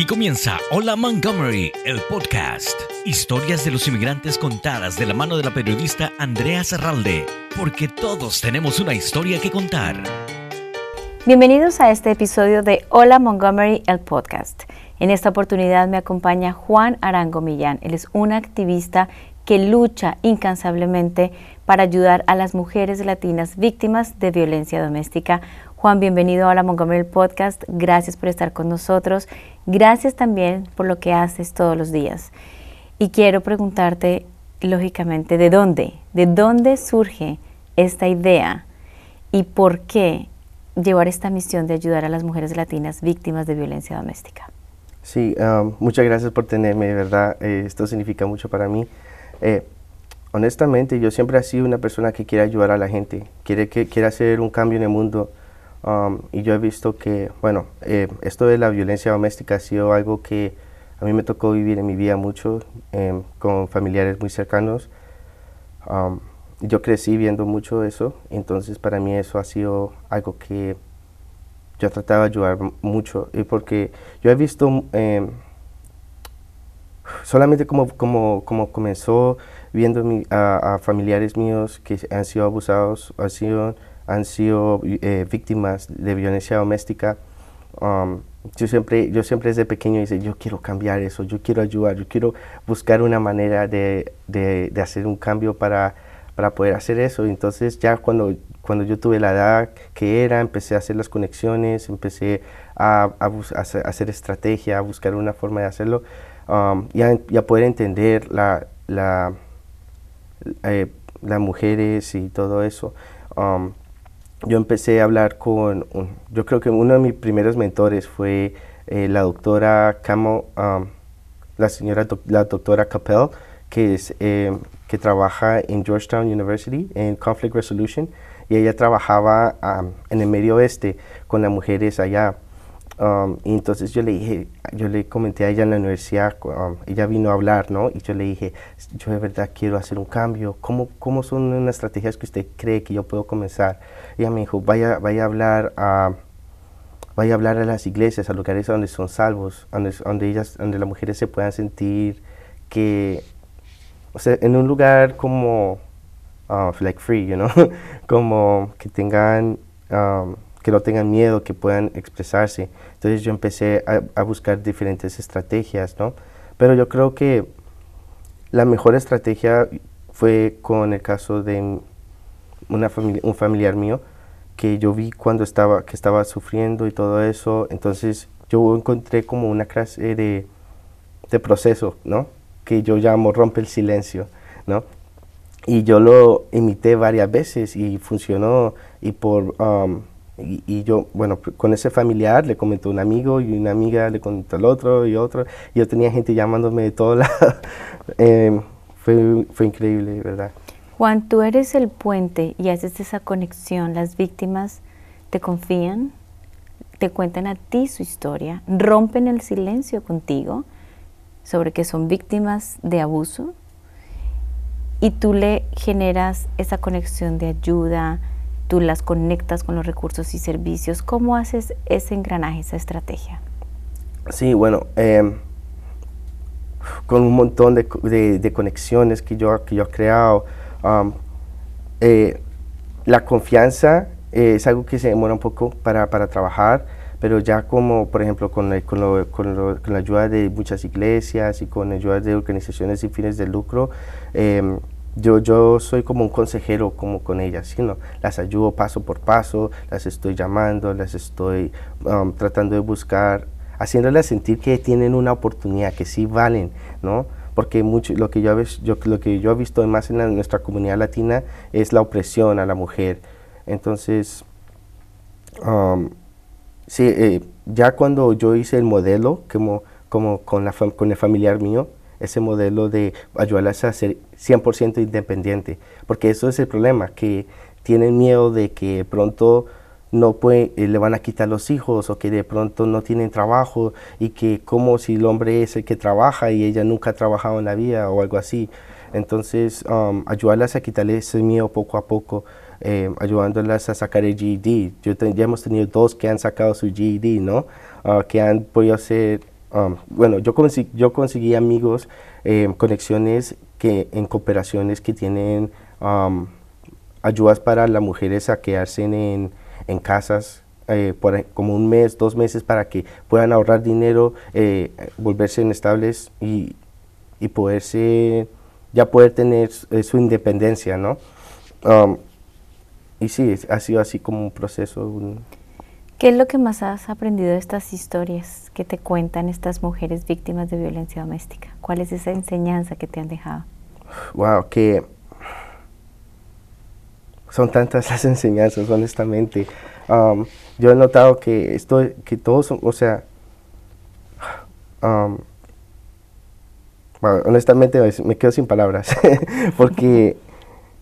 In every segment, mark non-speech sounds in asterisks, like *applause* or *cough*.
Aquí comienza Hola Montgomery, el podcast. Historias de los inmigrantes contadas de la mano de la periodista Andrea Serralde, porque todos tenemos una historia que contar. Bienvenidos a este episodio de Hola Montgomery, el podcast. En esta oportunidad me acompaña Juan Arango Millán. Él es un activista que lucha incansablemente para ayudar a las mujeres latinas víctimas de violencia doméstica. Juan, bienvenido a la Montgomery Podcast. Gracias por estar con nosotros. Gracias también por lo que haces todos los días. Y quiero preguntarte, lógicamente, ¿de dónde? ¿De dónde surge esta idea y por qué llevar esta misión de ayudar a las mujeres latinas víctimas de violencia doméstica? Sí, um, muchas gracias por tenerme, de verdad. Eh, esto significa mucho para mí. Eh, honestamente, yo siempre he sido una persona que quiere ayudar a la gente, quiere, que, quiere hacer un cambio en el mundo. Um, y yo he visto que, bueno, eh, esto de la violencia doméstica ha sido algo que a mí me tocó vivir en mi vida mucho em, con familiares muy cercanos. Um, yo crecí viendo mucho eso, entonces para mí eso ha sido algo que yo trataba de ayudar mucho, y porque yo he visto em, solamente como, como, como comenzó viendo a, familiares míos que han sido abusados, han sido han sido eh, víctimas de violencia doméstica. Um, yo siempre, yo siempre desde pequeño dice, yo quiero cambiar eso, yo quiero ayudar, yo quiero buscar una manera de, de, hacer un cambio para, para poder hacer eso. Entonces ya cuando, cuando yo tuve la edad que era, empecé a hacer las conexiones, empecé a hacer, estrategia, a buscar una forma de hacerlo um, y, poder entender la, la, eh, las mujeres y todo eso. Um, yo empecé a hablar con, yo creo que uno de mis primeros mentores fue eh, la doctora Camo, um, la señora, la doctora Capel, que, es, eh, que trabaja en Georgetown University en Conflict Resolution, y ella trabajaba um, en el medio oeste con las mujeres allá. Um, y entonces yo le dije, yo le comenté a ella en la universidad, um, ella vino a hablar, ¿no? Y yo le dije, yo de verdad quiero hacer un cambio. ¿Cómo, cómo son unas estrategias que usted cree que yo puedo comenzar? ella me dijo, vaya, vaya a hablar a vaya a hablar a las iglesias, a lugares donde son salvos, donde, donde ellas, donde las mujeres se puedan sentir que, o sea, en un lugar como, uh, like free, you know, *laughs* como que tengan um, que no tengan miedo, que puedan expresarse. Entonces yo empecé a, buscar diferentes estrategias, ¿no? Pero yo creo que la mejor estrategia fue con el caso de una un familiar mío que yo vi cuando estaba, que estaba sufriendo y todo eso. Entonces yo encontré como una clase de, de proceso, ¿no? Que yo llamo rompe el silencio, ¿no? Y yo lo imité varias veces y funcionó. Y por um, y, yo, bueno, con ese familiar le comentó un amigo y una amiga le comentó al otro y otro. Y yo tenía gente llamándome de todos *laughs* lados. Em, fue, fue increíble, ¿verdad? Juan, tú eres el puente y haces esa conexión. Las víctimas te confían, te cuentan a ti su historia, rompen el silencio contigo sobre que son víctimas de abuso y tú le generas esa conexión de ayuda, tú las conectas con los recursos y servicios. ¿Cómo haces ese engranaje, esa estrategia? Sí, bueno, em, con un montón de, conexiones que yo, que yo he creado. Um, eh, la confianza eh, es algo que se demora un poco para, trabajar, pero ya como, por ejemplo, con, con, con, la ayuda de muchas iglesias y con la ayuda de organizaciones sin fines de lucro, eh, yo, yo soy como un consejero como con ellas, sino las ayudo paso por paso, las estoy llamando, las estoy um, tratando de buscar, haciéndolas sentir que tienen una oportunidad, que sí valen, ¿no? Porque mucho, lo, que yo, yo, lo que yo he visto más en nuestra comunidad latina es la opresión a la mujer. Entonces, um, sí, eh, ya cuando yo hice el modelo, como, como con, la, con el familiar mío, ese modelo de ayudarlas a ser 100% independiente, porque eso es el problema, que tienen miedo de que pronto no puede, eh, le van a quitar los hijos o que de pronto no tienen trabajo y que como si el hombre es el que trabaja y ella nunca ha trabajado en la vida o algo así. Entonces, um, ayudarlas a quitarle ese miedo poco a poco, eh, ayudándolas a sacar el GED. Yo ya hemos tenido dos que han sacado su GED, ¿no? Ah, que han podido hacer um, bueno, yo, conseguí, yo conseguí amigos, eh, conexiones que en cooperaciones que tienen um, ayudas para las mujeres a quedarse en, en casas eh, por como un mes, dos meses para que puedan ahorrar dinero, eh, volverse inestables y, y poderse, ya poder tener su independencia, ¿no? Um, y sí, ha sido así como un proceso. ¿Qué es lo que más has aprendido de estas historias que te cuentan estas mujeres víctimas de violencia doméstica? ¿Cuál es esa enseñanza que te han dejado? Wow, que son tantas las *laughs* enseñanzas, honestamente. Um, yo he notado que esto, que todos, o sea, um, honestamente me quedo sin palabras, *laughs* porque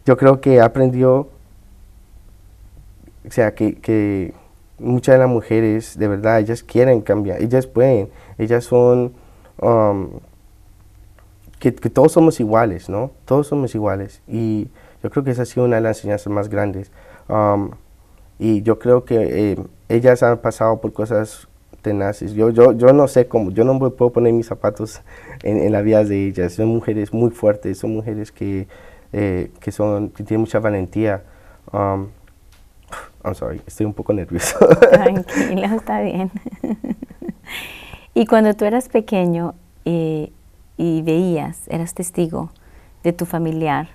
yo creo que aprendió, o sea, que, que muchas de las mujeres, de verdad, ellas quieren cambiar, ellas pueden, ellas son, um, que, todos somos iguales, ¿no? Todos somos iguales. Y yo creo que esa ha sido una de las enseñanzas más grandes. Um, y yo creo que eh, ellas han pasado por cosas tenaces. Yo, yo, yo no sé cómo, yo no puedo poner mis zapatos en, la vida de ellas. Son mujeres muy fuertes, son mujeres que, eh, que, son, que tienen mucha valentía. Um, I'm sorry, estoy un poco nervioso. *laughs* Tranquilo, está bien. *laughs* y cuando tú eras pequeño eh, y veías, eras testigo de tu familiar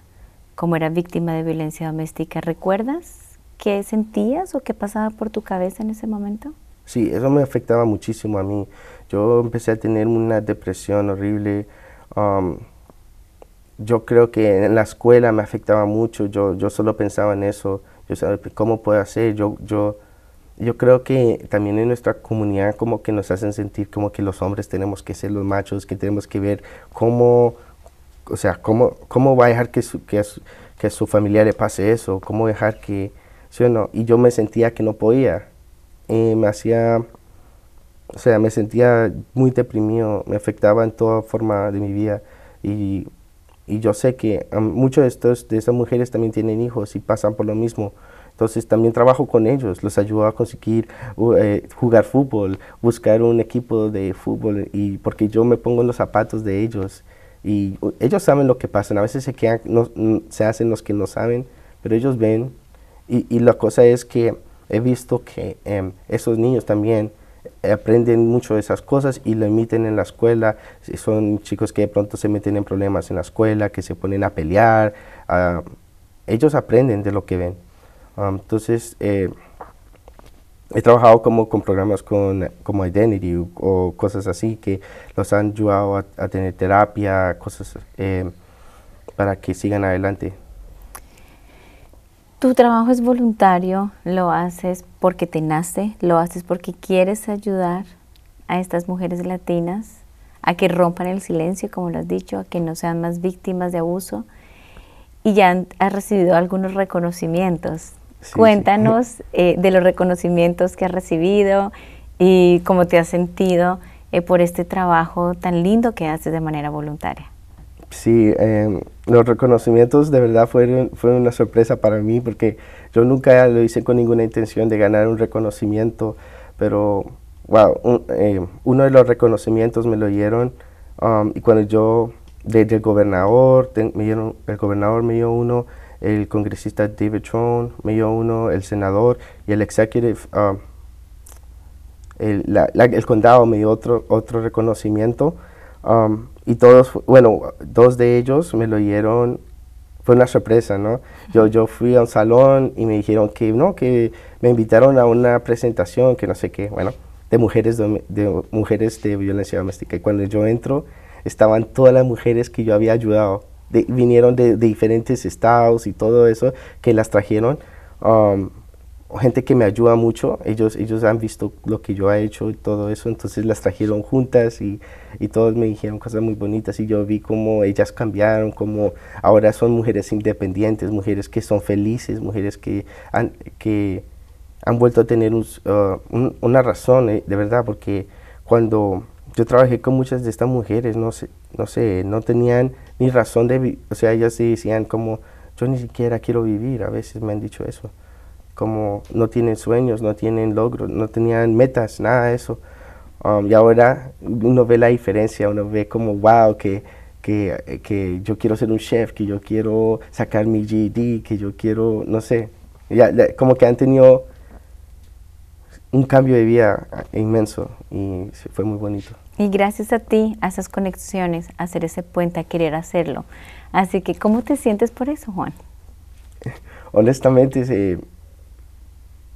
como era víctima de violencia doméstica, ¿recuerdas qué sentías o qué pasaba por tu cabeza en ese momento? Sí, eso me afectaba muchísimo a mí. Yo empecé a tener una depresión horrible. Um, yo creo que en la escuela me afectaba mucho. Yo, yo solo pensaba en eso yo sabía cómo puedo hacer, yo, yo, yo creo que también en nuestra comunidad como que nos hacen sentir como que los hombres tenemos que ser los machos, que tenemos que ver cómo, o sea, cómo, cómo va a dejar que, su, que, a su, que su familia le pase eso, cómo dejar que, ¿sí? Y yo me sentía que no podía, y me hacía, o sea, me sentía muy deprimido, me afectaba en toda forma de mi vida y y yo sé que muchos de, estos, de estas mujeres también tienen hijos y pasan por lo mismo. Entonces también trabajo con ellos, los ayudo a conseguir eh, jugar fútbol, buscar un equipo de fútbol, y porque yo me pongo en los zapatos de ellos y ellos saben lo que pasa, a veces se, quedan, no, se hacen los que no saben, pero ellos ven y, la cosa es que he visto que em, esos niños también aprenden mucho de esas cosas y lo emiten en la escuela. Son chicos que de pronto se meten en problemas en la escuela, que se ponen a pelear. Ah, ellos aprenden de lo que ven. Ah, entonces, eh, he trabajado como con programas con, como Identity o, cosas así que los han ayudado a, tener terapia, cosas eh, para que sigan adelante. Tu trabajo es voluntario, lo haces porque te nace, lo haces porque quieres ayudar a estas mujeres latinas a que rompan el silencio, como lo has dicho, a que no sean más víctimas de abuso. Y ya has recibido algunos reconocimientos. Cuéntanos eh, de los reconocimientos que has recibido y cómo te has sentido eh, por este trabajo tan lindo que haces de manera voluntaria. Sí, em, los reconocimientos de verdad fueron, fueron una sorpresa para mí porque yo nunca lo hice con ninguna intención de ganar un reconocimiento, pero wow, em, uno de los reconocimientos me lo dieron um, y cuando yo, desde el gobernador, me dieron, el gobernador me dio uno, el congresista David Trone me dio uno, el senador y el executive, um, el, el condado me dio otro, otro reconocimiento. Um, y todos, bueno, dos de ellos me lo dieron, fue una sorpresa, ¿no? Yo, yo fui a un salón y me dijeron que, no, que me invitaron a una presentación, que no sé qué, bueno, de mujeres de, mujeres de violencia doméstica. Y cuando yo entro, estaban todas las mujeres que yo había ayudado. Vinieron de, diferentes estados y todo eso, que las trajeron. Um, gente que me ayuda mucho, ellos, ellos han visto lo que yo he hecho y todo eso, entonces las trajeron juntas y, y todos me dijeron cosas muy bonitas y yo vi cómo ellas cambiaron, cómo ahora son mujeres independientes, mujeres que son felices, mujeres que han, que han vuelto a tener uh, una razón, eh, de verdad, porque cuando yo trabajé con muchas de estas mujeres, no sé, no sé, no tenían ni razón de, o sea, ellas decían como, yo ni siquiera quiero vivir, a veces me han dicho eso como no tienen sueños, no tienen logros, no tenían metas, nada de eso. Um, y ahora uno ve la diferencia, uno ve como, wow, que, que, que, yo quiero ser un chef, que yo quiero sacar mi GED, que yo quiero, no sé, ya, como que han tenido un cambio de vida inmenso y fue muy bonito. Y gracias a ti, a esas conexiones, a hacer ese puente, a querer hacerlo. Así que, ¿cómo te sientes por eso, Juan? *laughs* Honestamente,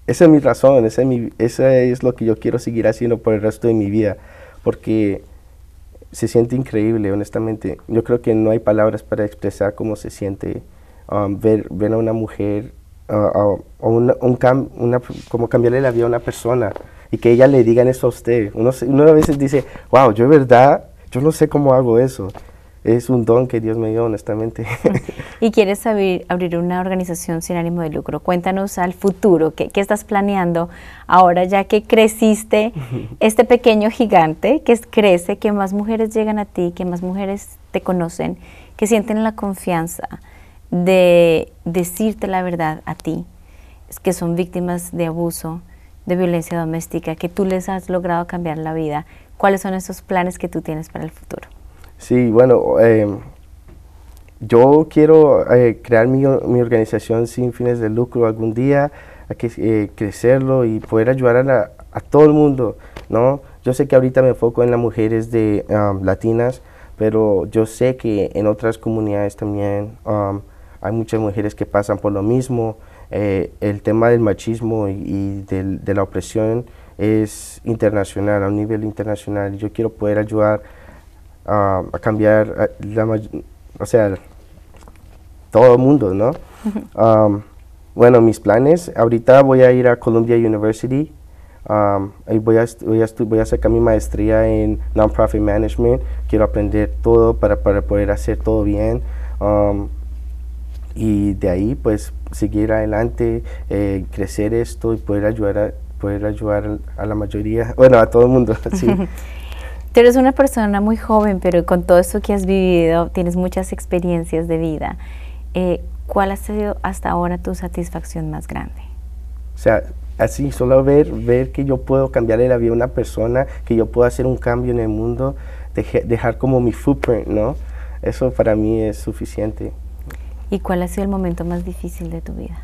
esa es mi razón, esa es, mi, es lo que yo quiero seguir haciendo por el resto de mi vida, porque se siente increíble, honestamente. Yo creo que no hay palabras para expresar cómo se siente um, ver, ver a una mujer o una, un una, como cambiarle la vida a una persona y que ella le digan eso a usted. Uno, uno a veces dice, wow, yo de verdad, yo no sé cómo hago eso. Es un don que Dios me dio, honestamente. *laughs* y quieres abrir, abrir una organización sin ánimo de lucro. Cuéntanos al futuro, ¿qué, ¿qué, estás planeando ahora ya que creciste *laughs* este pequeño gigante que crece, que más mujeres llegan a ti, que más mujeres te conocen, que sienten la confianza de decirte la verdad a ti, que son víctimas de abuso, de violencia doméstica, que tú les has logrado cambiar la vida. ¿Cuáles son esos planes que tú tienes para el futuro? Sí, bueno, em, yo quiero eh, crear mi, organización sin fines de lucro algún día, a que, eh, crecerlo y poder ayudar a, todo el mundo, ¿no? Yo sé que ahorita me enfoco en las mujeres de, latinas, pero yo sé que en otras comunidades también hay muchas mujeres que pasan por lo mismo. Eh, el tema del machismo y, de la opresión es internacional, a un nivel internacional. Yo quiero poder ayudar a cambiar, la, o sea, todo el mundo, ¿no? Um, bueno, mis planes, ahorita voy a ir a Columbia University, um, voy, a, voy, a voy a sacar mi maestría en Nonprofit Management, quiero aprender todo para, para poder hacer todo bien. Um, y de ahí pues seguir adelante, eh, crecer esto y poder ayudar a, poder ayudar a la mayoría, bueno, a todo el mundo. *laughs* Sí. *laughs* Tú eres una persona muy joven, pero con todo esto que has vivido, tienes muchas experiencias de vida. Eh, ¿Cuál ha sido hasta ahora tu satisfacción más grande? O sea, así, solo ver, ver que yo puedo cambiarle la vida a una persona, que yo puedo hacer un cambio en el mundo, dejar como mi footprint, ¿no? Eso para mí es suficiente. ¿Y cuál ha sido el momento más difícil de tu vida?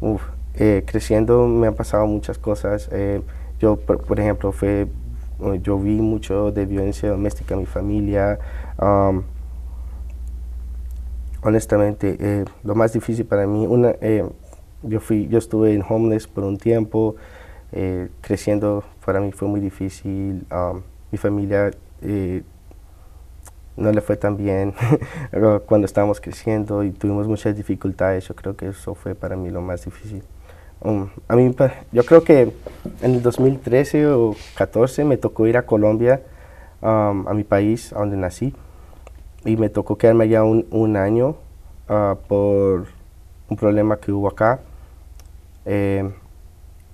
Uf, eh, creciendo me han pasado muchas cosas. Eh, yo, por, ejemplo, fue, eh, yo vi mucho de violencia doméstica en mi familia. Um, honestamente, lo más difícil para mí, una, yo, fui, yo estuve en homeless por un tiempo. creciendo para mí fue muy difícil. Um, mi familia no le fue tan bien *laughs* cuando estábamos creciendo y tuvimos muchas dificultades. Yo creo que eso fue para mí lo más difícil. Um, a mí, yo creo que en el 2013 o 14 me tocó ir a Colombia, um, a mi país, a donde nací, y me tocó quedarme allá un, un año uh, por un problema que hubo acá. Eh,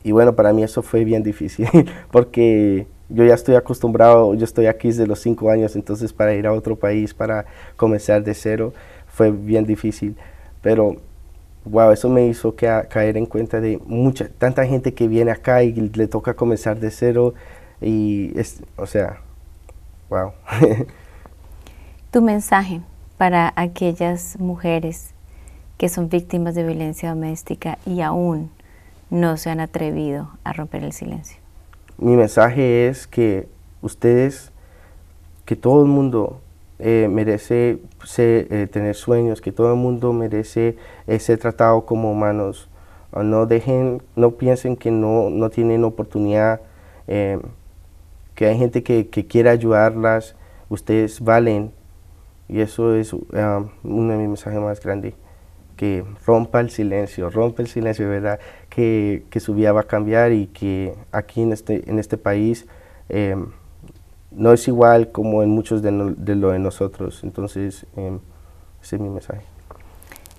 y bueno, para mí eso fue bien difícil, *laughs* porque yo ya estoy acostumbrado, yo estoy aquí desde los cinco años, entonces para ir a otro país, para comenzar de cero, fue bien difícil. Pero, wow, eso me hizo caer en cuenta de mucha, tanta gente que viene acá y le toca comenzar de cero. Y, es, o sea, wow. *laughs* tu mensaje para aquellas mujeres que son víctimas de violencia doméstica y aún no se han atrevido a romper el silencio mi mensaje es que ustedes, que todo el mundo eh, merece eh, tener sueños, que todo el mundo merece eh, ser tratado como humanos. Ah, no dejen, no piensen que no, no tienen oportunidad, que hay gente que, que, quiere ayudarlas, ustedes valen. Y eso es ah, uno de mis mensajes más grandes que rompa el silencio, rompe el silencio, ¿verdad? Que, que, su vida va a cambiar y que aquí en este, en este país em, no es igual como en muchos de, lo de nosotros. Entonces, eh, ese es mi mensaje.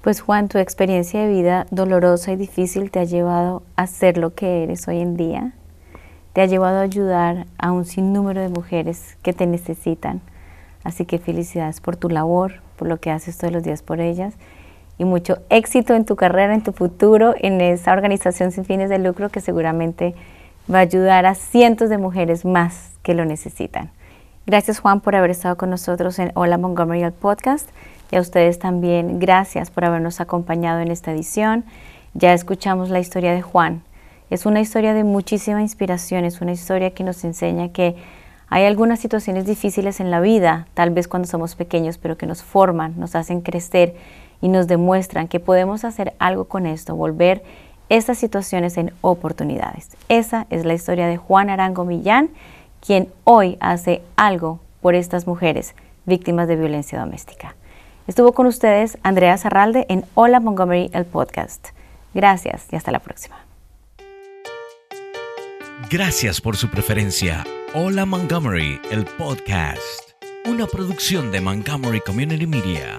Pues Juan, tu experiencia de vida dolorosa y difícil te ha llevado a ser lo que eres hoy en día. Te ha llevado a ayudar a un sinnúmero de mujeres que te necesitan. Así que felicidades por tu labor, por lo que haces todos los días por ellas y mucho éxito en tu carrera, en tu futuro, en esa organización sin fines de lucro que seguramente va a ayudar a cientos de mujeres más que lo necesitan. Gracias Juan por haber estado con nosotros en Hola Montgomery el podcast y a ustedes también gracias por habernos acompañado en esta edición. Ya escuchamos la historia de Juan. Es una historia de muchísima inspiración, es una historia que nos enseña que hay algunas situaciones difíciles en la vida, tal vez cuando somos pequeños, pero que nos forman, nos hacen crecer y nos demuestran que podemos hacer algo con esto, volver estas situaciones en oportunidades. Esa es la historia de Juan Arango Millán, quien hoy hace algo por estas mujeres víctimas de violencia doméstica. Estuvo con ustedes Andrea Zarralde en Hola Montgomery, el podcast. Gracias y hasta la próxima. Gracias por su preferencia. Hola Montgomery, el podcast. Una producción de Montgomery Community Media.